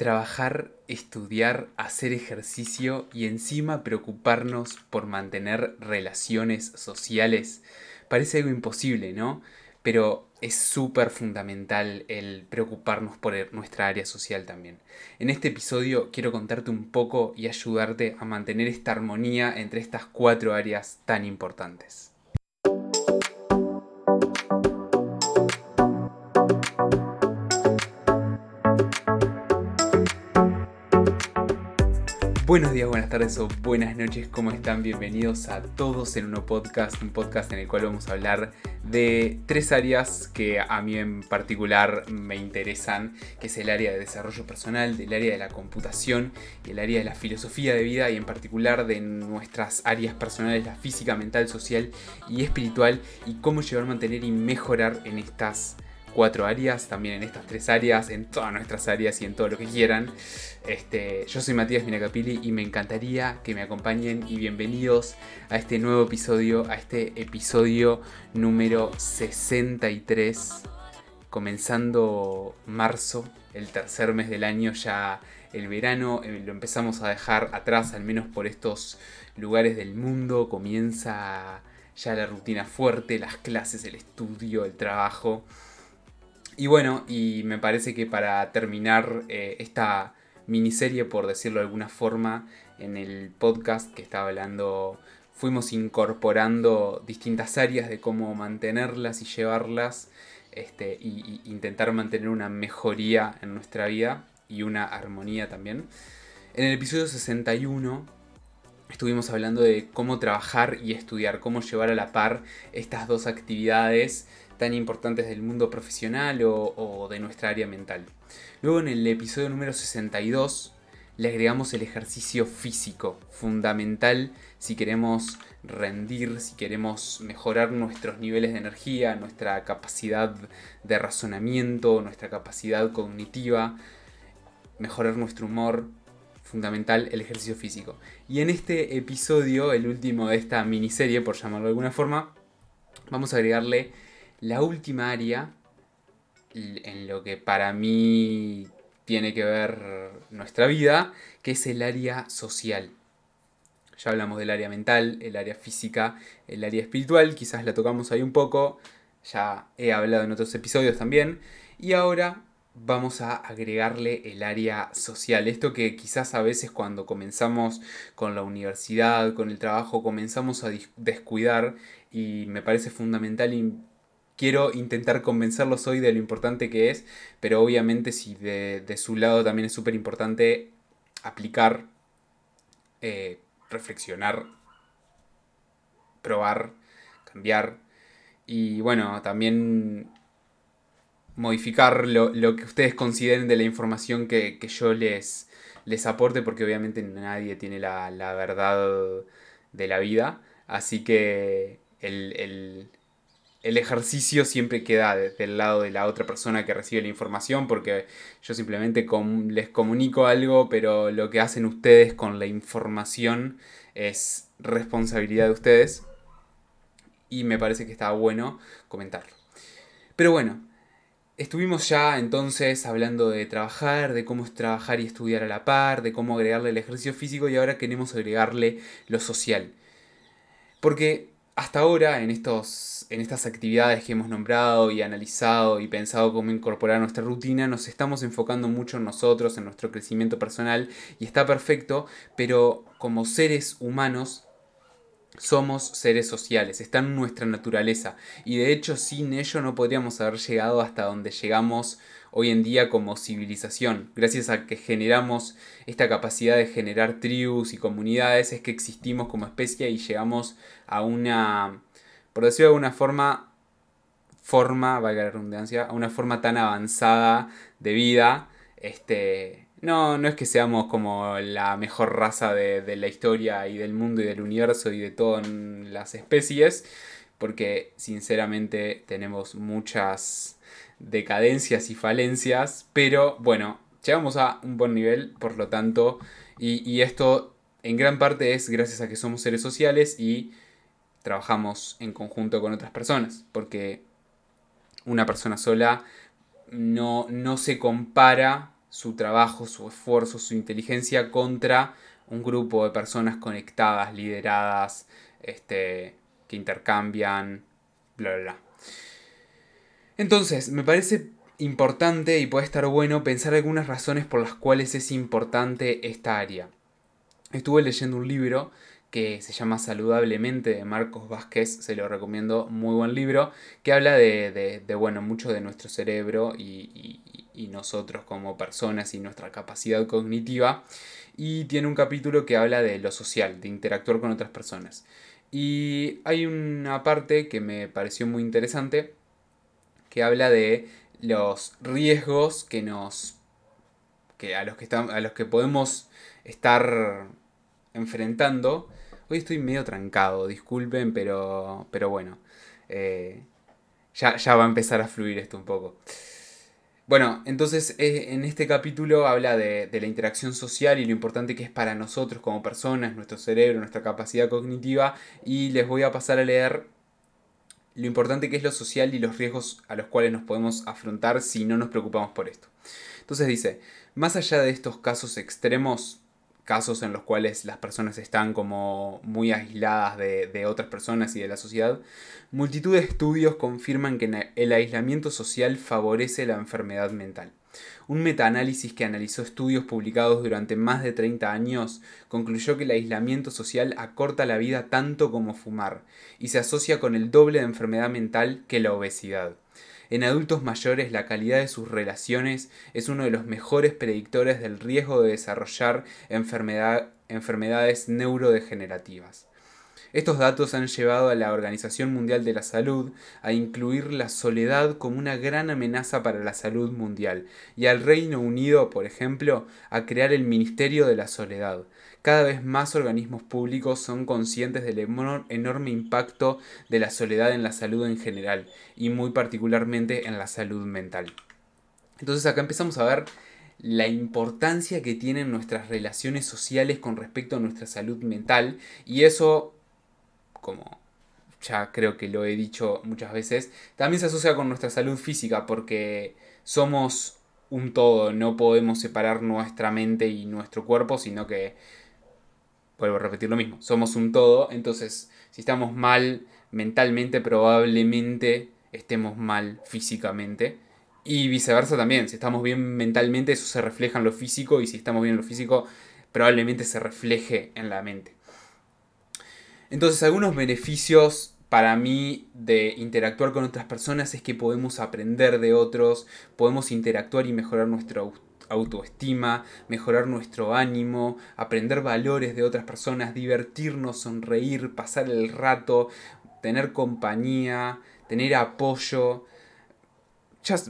trabajar, estudiar, hacer ejercicio y encima preocuparnos por mantener relaciones sociales. Parece algo imposible, ¿no? Pero es súper fundamental el preocuparnos por nuestra área social también. En este episodio quiero contarte un poco y ayudarte a mantener esta armonía entre estas cuatro áreas tan importantes. Buenos días, buenas tardes o buenas noches, ¿cómo están? Bienvenidos a todos en uno podcast, un podcast en el cual vamos a hablar de tres áreas que a mí en particular me interesan, que es el área de desarrollo personal, el área de la computación y el área de la filosofía de vida y en particular de nuestras áreas personales, la física, mental, social y espiritual y cómo llevar, mantener y mejorar en estas cuatro áreas, también en estas tres áreas, en todas nuestras áreas y en todo lo que quieran. Este, yo soy Matías Minacapili y me encantaría que me acompañen y bienvenidos a este nuevo episodio, a este episodio número 63, comenzando marzo, el tercer mes del año, ya el verano eh, lo empezamos a dejar atrás, al menos por estos lugares del mundo, comienza ya la rutina fuerte, las clases, el estudio, el trabajo. Y bueno, y me parece que para terminar eh, esta miniserie, por decirlo de alguna forma, en el podcast que estaba hablando, fuimos incorporando distintas áreas de cómo mantenerlas y llevarlas este, y, intentar mantener una mejoría en nuestra vida y una armonía también. En el episodio 61 estuvimos hablando de cómo trabajar y estudiar, cómo llevar a la par estas dos actividades tan importantes del mundo profesional o, de nuestra área mental. Luego en el episodio número 62 le agregamos el ejercicio físico, fundamental si queremos rendir, si queremos mejorar nuestros niveles de energía, nuestra capacidad de razonamiento, nuestra capacidad cognitiva, mejorar nuestro humor, fundamental el ejercicio físico. Y en este episodio, el último de esta miniserie, por llamarlo de alguna forma, vamos a agregarle la última área en lo que para mí tiene que ver nuestra vida, que es el área social. Ya hablamos del área mental, el área física, el área espiritual, quizás la tocamos ahí un poco, ya he hablado en otros episodios también, y ahora vamos a agregarle el área social. Esto que quizás a veces cuando comenzamos con la universidad, con el trabajo, comenzamos a descuidar y me parece fundamental quiero intentar convencerlos hoy de lo importante que es, pero obviamente si de, su lado también es súper importante aplicar, eh, reflexionar, probar, cambiar y bueno, también modificar lo, que ustedes consideren de la información que, yo les, les aporte, porque obviamente nadie tiene la, verdad de la vida, así que el el ejercicio siempre queda del lado de la otra persona que recibe la información porque yo simplemente les comunico algo, pero lo que hacen ustedes con la información es responsabilidad de ustedes y me parece que está bueno comentarlo. Pero bueno, estuvimos ya entonces hablando de trabajar, de cómo es trabajar y estudiar a la par, de cómo agregarle el ejercicio físico y ahora queremos agregarle lo social. Porque hasta ahora, en, estos, en estas actividades que hemos nombrado y analizado y pensado cómo incorporar a nuestra rutina, nos estamos enfocando mucho en nosotros, en nuestro crecimiento personal, y está perfecto, pero como seres humanos somos seres sociales, está en nuestra naturaleza, y de hecho sin ello no podríamos haber llegado hasta donde llegamos hoy en día como civilización. Gracias a que generamos esta capacidad de generar tribus y comunidades, es que existimos como especie y llegamos a una, por decirlo de alguna forma, forma, valga la redundancia, a una forma tan avanzada de vida. Este, no, no es que seamos como la mejor raza de, de la historia y del mundo y del universo y de todas las especies, porque sinceramente tenemos muchas decadencias y falencias, pero bueno, llegamos a un buen nivel, por lo tanto, y, esto en gran parte es gracias a que somos seres sociales y trabajamos en conjunto con otras personas, porque una persona sola no, no se compara su trabajo, su esfuerzo, su inteligencia contra un grupo de personas conectadas, lideradas, este, que intercambian, bla, bla, bla. Entonces, me parece importante y puede estar bueno pensar algunas razones por las cuales es importante esta área. Estuve leyendo un libro que se llama Saludablemente de Marcos Vázquez, se lo recomiendo, muy buen libro, que habla de, bueno, mucho de nuestro cerebro y, y, nosotros como personas y nuestra capacidad cognitiva. Y tiene un capítulo que habla de lo social, de interactuar con otras personas. Y hay una parte que me pareció muy interesante, que habla de los riesgos que nos que a los que estamos, a los que podemos estar enfrentando. Hoy estoy medio trancado, disculpen, pero pero bueno, eh, ya, ya va a empezar a fluir esto un poco. Bueno, entonces eh, en este capítulo habla de, de, la interacción social y lo importante que es para nosotros como personas, nuestro cerebro, nuestra capacidad cognitiva y les voy a pasar a leer lo importante que es lo social y los riesgos a los cuales nos podemos afrontar si no nos preocupamos por esto. Entonces dice, más allá de estos casos extremos, casos en los cuales las personas están como muy aisladas de, otras personas y de la sociedad, multitud de estudios confirman que el aislamiento social favorece la enfermedad mental. Un metaanálisis que analizó estudios publicados durante más de 30 años concluyó que el aislamiento social acorta la vida tanto como fumar y se asocia con el doble de enfermedad mental que la obesidad. En adultos mayores la calidad de sus relaciones es uno de los mejores predictores del riesgo de desarrollar enfermedades neurodegenerativas. Estos datos han llevado a la Organización Mundial de la Salud a incluir la soledad como una gran amenaza para la salud mundial y al Reino Unido, por ejemplo, a crear el Ministerio de la Soledad. Cada vez más organismos públicos son conscientes del enorme impacto de la soledad en la salud en general y muy particularmente en la salud mental. Entonces acá empezamos a ver la importancia que tienen nuestras relaciones sociales con respecto a nuestra salud mental y eso como ya creo que lo he dicho muchas veces, también se asocia con nuestra salud física porque somos un todo, no podemos separar nuestra mente y nuestro cuerpo, sino que, vuelvo a repetir lo mismo, somos un todo, entonces si estamos mal mentalmente probablemente estemos mal físicamente. Y viceversa también, si estamos bien mentalmente eso se refleja en lo físico y si estamos bien en lo físico probablemente se refleje en la mente. Entonces, algunos beneficios para mí de interactuar con otras personas es que podemos aprender de otros, podemos interactuar y mejorar nuestra autoestima, mejorar nuestro ánimo, aprender valores de otras personas, divertirnos, sonreír, pasar el rato, tener compañía, tener apoyo.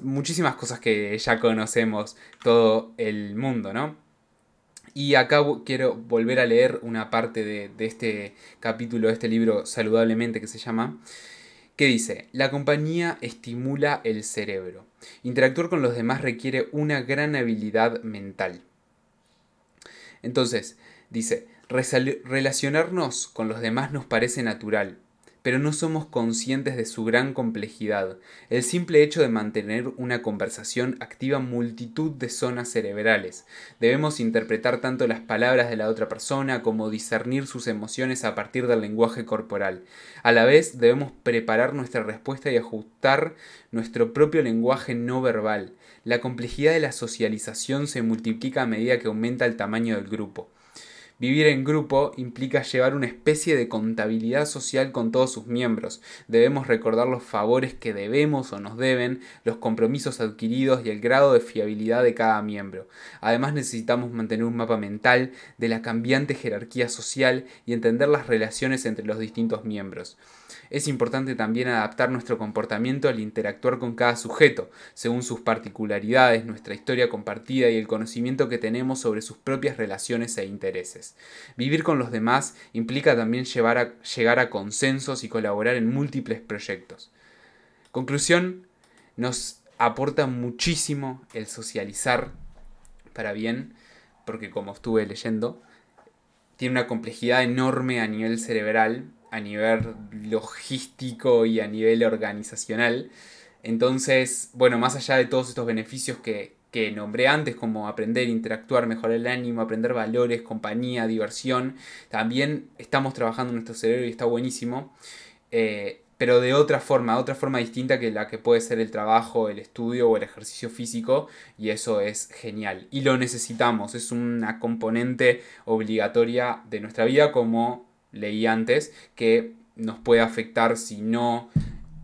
muchísimas cosas que ya conocemos todo el mundo, ¿no? Y acá quiero volver a leer una parte de, este capítulo, de este libro saludablemente que se llama, que dice, la compañía estimula el cerebro. Interactuar con los demás requiere una gran habilidad mental. Entonces, dice, relacionarnos con los demás nos parece natural, pero no somos conscientes de su gran complejidad. El simple hecho de mantener una conversación activa multitud de zonas cerebrales. Debemos interpretar tanto las palabras de la otra persona como discernir sus emociones a partir del lenguaje corporal. A la vez debemos preparar nuestra respuesta y ajustar nuestro propio lenguaje no verbal. La complejidad de la socialización se multiplica a medida que aumenta el tamaño del grupo. Vivir en grupo implica llevar una especie de contabilidad social con todos sus miembros. Debemos recordar los favores que debemos o nos deben, los compromisos adquiridos y el grado de fiabilidad de cada miembro. Además necesitamos mantener un mapa mental de la cambiante jerarquía social y entender las relaciones entre los distintos miembros. Es importante también adaptar nuestro comportamiento al interactuar con cada sujeto, según sus particularidades, nuestra historia compartida y el conocimiento que tenemos sobre sus propias relaciones e intereses. Vivir con los demás implica también llegar a consensos y colaborar en múltiples proyectos. Conclusión, nos aporta muchísimo el socializar para bien, porque como estuve leyendo, tiene una complejidad enorme a nivel cerebral a nivel logístico y a nivel organizacional. Entonces, bueno, más allá de todos estos beneficios que, que nombré antes, como aprender, interactuar, mejorar el ánimo, aprender valores, compañía, diversión, también estamos trabajando en nuestro cerebro y está buenísimo. Eh, pero de otra forma, otra forma distinta que la que puede ser el trabajo, el estudio o el ejercicio físico, y eso es genial. Y lo necesitamos, es una componente obligatoria de nuestra vida, como leí antes, que nos puede afectar si no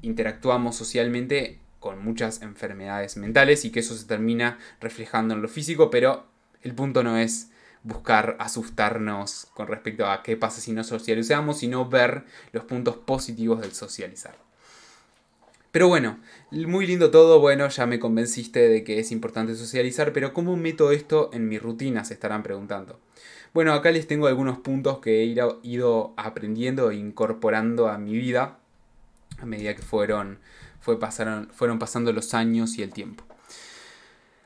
interactuamos socialmente con muchas enfermedades mentales y que eso se termina reflejando en lo físico, pero el punto no es buscar asustarnos con respecto a qué pasa si no socializamos, sino ver los puntos positivos del socializar. Pero bueno, muy lindo todo, bueno, ya me convenciste de que es importante socializar, pero ¿cómo meto esto en mi rutina? Se estarán preguntando. Bueno, acá les tengo algunos puntos que he ido aprendiendo e incorporando a mi vida a medida que fueron, fueron pasando los años y el tiempo.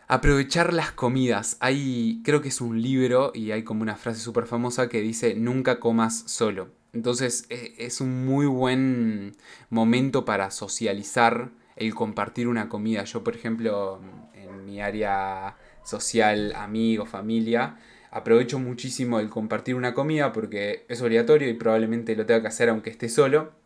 Aprovechar las comidas. Hay, creo que es un libro y hay como una frase súper famosa que dice nunca comas solo. Entonces e, es un muy buen momento para socializar el compartir una comida. Yo, por ejemplo, en mi área social, amigos, familia, aprovecho muchísimo el compartir una comida porque es obligatorio y probablemente lo tenga que hacer aunque esté solo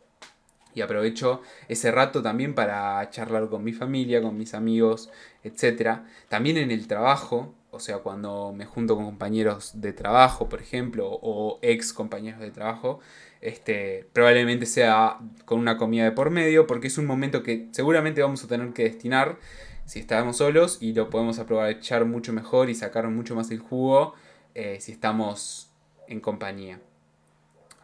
y aprovecho ese rato también para charlar con mi familia, con mis amigos, etc. También en el trabajo, o sea, cuando me junto con compañeros de trabajo, por ejemplo, o ex compañeros de trabajo, este, probablemente sea con una comida de por medio, porque es un momento que seguramente vamos a tener que destinar si estamos solos y lo podemos aprovechar mucho mejor y sacar mucho más el jugo eh, si estamos en compañía.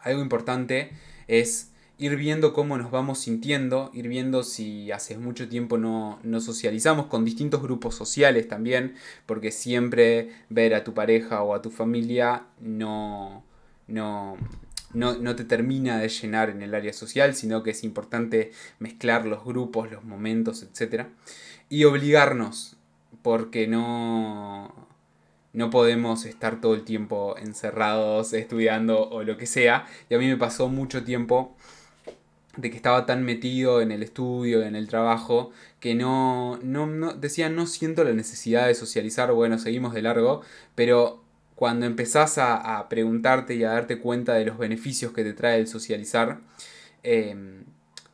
Algo importante es ir viendo cómo nos vamos sintiendo, ir viendo si hace mucho tiempo no, no, socializamos con distintos grupos sociales también, porque siempre ver a tu pareja o a tu familia no, no, no, no te termina de llenar en el área social, sino que es importante mezclar los grupos, los momentos, etc. Y obligarnos, porque no, no podemos estar todo el tiempo encerrados estudiando o lo que sea. Y a mí me pasó mucho tiempo de que estaba tan metido en el estudio, en el trabajo, que no, no, decía, no siento la necesidad de socializar, bueno, seguimos de largo, pero cuando empezás a, preguntarte y a darte cuenta de los beneficios que te trae el socializar, em,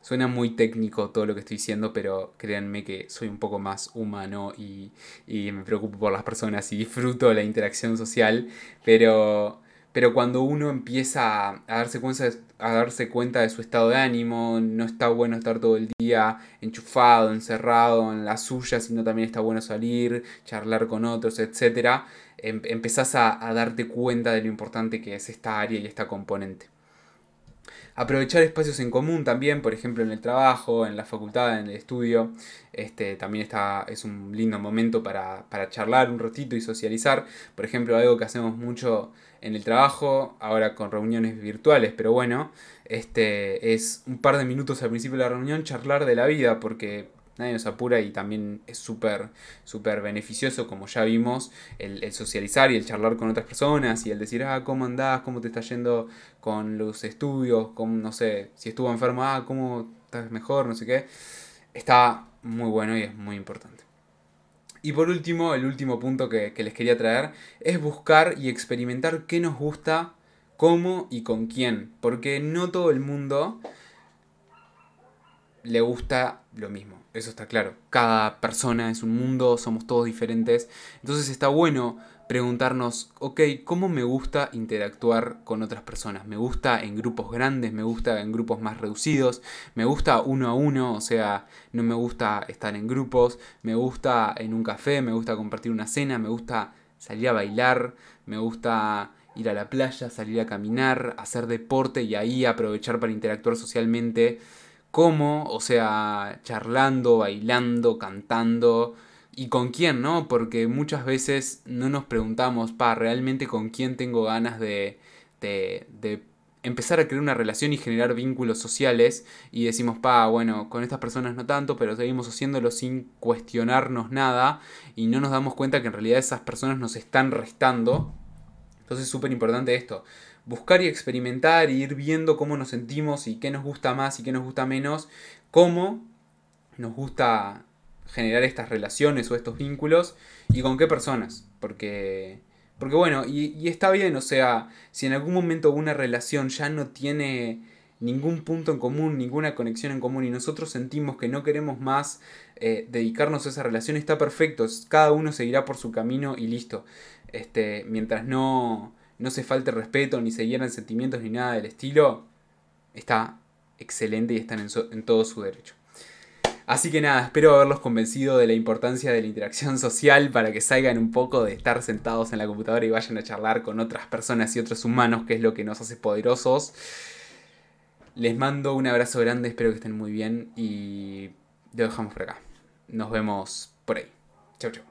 suena muy técnico todo lo que estoy diciendo, pero créanme que soy un poco más humano y, y me preocupo por las personas y disfruto la interacción social, pero pero cuando uno empieza a darse, cuenta, a darse cuenta de su estado de ánimo, no está bueno estar todo el día enchufado, encerrado en la suya, sino también está bueno salir, charlar con otros, etc., em, empezás a, a darte cuenta de lo importante que es esta área y esta componente. Aprovechar espacios en común también, por ejemplo en el trabajo, en la facultad, en el estudio. Este, también está, es un lindo momento para, para charlar un ratito y socializar. Por ejemplo, algo que hacemos mucho en el trabajo, ahora con reuniones virtuales, pero bueno, este, es un par de minutos al principio de la reunión charlar de la vida, porque nadie nos apura y también es súper, súper beneficioso, como ya vimos, el, socializar y el charlar con otras personas y el decir, ah, ¿cómo andás? ¿Cómo te está yendo con los estudios? ¿Cómo, no sé, si estuvo enfermo, ah, ¿cómo estás mejor? No sé qué. Está muy bueno y es muy importante. Y por último, el último punto que, que les quería traer es buscar y experimentar qué nos gusta, cómo y con quién. Porque no todo el mundo le gusta lo mismo eso está claro. Cada persona es un mundo, somos todos diferentes. Entonces está bueno preguntarnos, ok, ¿cómo me gusta interactuar con otras personas? ¿Me gusta en grupos grandes? ¿Me gusta en grupos más reducidos? ¿Me gusta uno a uno? O sea, no me gusta estar en grupos. ¿Me gusta en un café? ¿Me gusta compartir una cena? ¿Me gusta salir a bailar? ¿Me gusta ir a la playa, salir a caminar, hacer deporte y ahí aprovechar para interactuar socialmente? Cómo, o sea, charlando, bailando, cantando y con quién, ¿no? Porque muchas veces no nos preguntamos, pa, realmente con quién tengo ganas de, de, de empezar a crear una relación y generar vínculos sociales y decimos, pa, bueno, con estas personas no tanto, pero seguimos haciéndolo sin cuestionarnos nada y no nos damos cuenta que en realidad esas personas nos están restando. Entonces es súper importante esto buscar y experimentar y ir viendo cómo nos sentimos y qué nos gusta más y qué nos gusta menos, cómo nos gusta generar estas relaciones o estos vínculos y con qué personas. Porque, porque bueno, y, está bien, o sea, si en algún momento una relación ya no tiene ningún punto en común, ninguna conexión en común y nosotros sentimos que no queremos más eh, dedicarnos a esa relación, está perfecto, cada uno seguirá por su camino y listo. Este, mientras no, no se falte respeto, ni se hieran sentimientos, ni nada del estilo, está excelente y están en, en todo su derecho. Así que nada, espero haberlos convencido de la importancia de la interacción social para que salgan un poco de estar sentados en la computadora y vayan a charlar con otras personas y otros humanos, que es lo que nos hace poderosos. Les mando un abrazo grande, espero que estén muy bien y lo dejamos por acá. Nos vemos por ahí. Chau, chau.